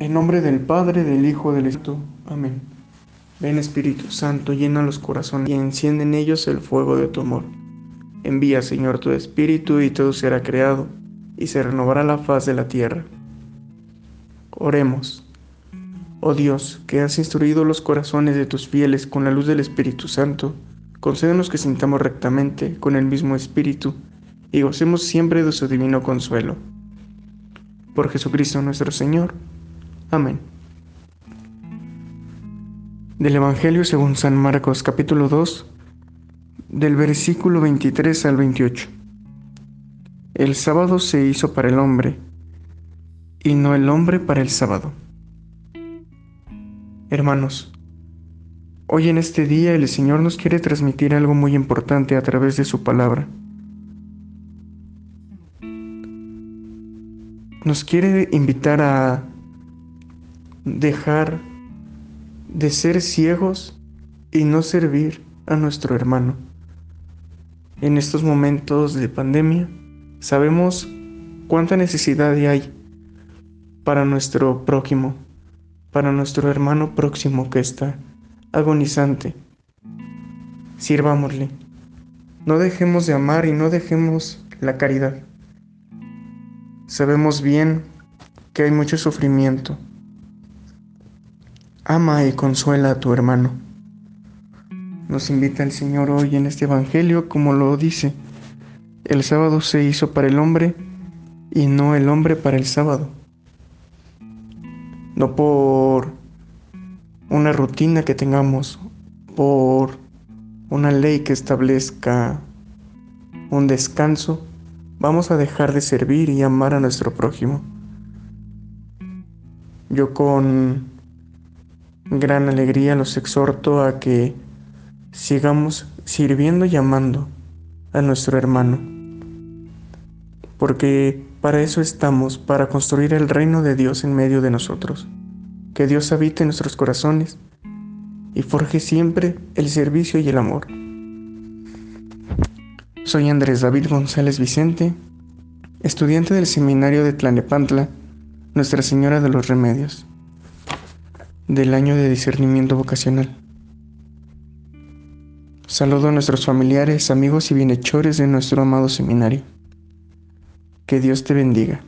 En nombre del Padre, del Hijo, del Espíritu. Amén. Ven Espíritu Santo, llena los corazones y enciende en ellos el fuego de tu amor. Envía, Señor, tu Espíritu y todo será creado y se renovará la faz de la tierra. Oremos. Oh Dios, que has instruido los corazones de tus fieles con la luz del Espíritu Santo, concédenos que sintamos rectamente con el mismo Espíritu y gocemos siempre de su divino consuelo. Por Jesucristo nuestro Señor. Amén. Del Evangelio según San Marcos capítulo 2, del versículo 23 al 28. El sábado se hizo para el hombre, y no el hombre para el sábado. Hermanos, hoy en este día el Señor nos quiere transmitir algo muy importante a través de su palabra. Nos quiere invitar a dejar de ser ciegos y no servir a nuestro hermano. En estos momentos de pandemia sabemos cuánta necesidad hay para nuestro prójimo, para nuestro hermano próximo que está agonizante. Sirvámosle. No dejemos de amar y no dejemos la caridad. Sabemos bien que hay mucho sufrimiento, Ama y consuela a tu hermano. Nos invita el Señor hoy en este Evangelio como lo dice. El sábado se hizo para el hombre y no el hombre para el sábado. No por una rutina que tengamos, por una ley que establezca un descanso, vamos a dejar de servir y amar a nuestro prójimo. Yo con gran alegría los exhorto a que sigamos sirviendo y amando a nuestro hermano, porque para eso estamos, para construir el reino de Dios en medio de nosotros, que Dios habite en nuestros corazones y forje siempre el servicio y el amor. Soy Andrés David González Vicente, estudiante del seminario de Tlanepantla, Nuestra Señora de los Remedios del año de discernimiento vocacional. Saludo a nuestros familiares, amigos y bienhechores de nuestro amado seminario. Que Dios te bendiga.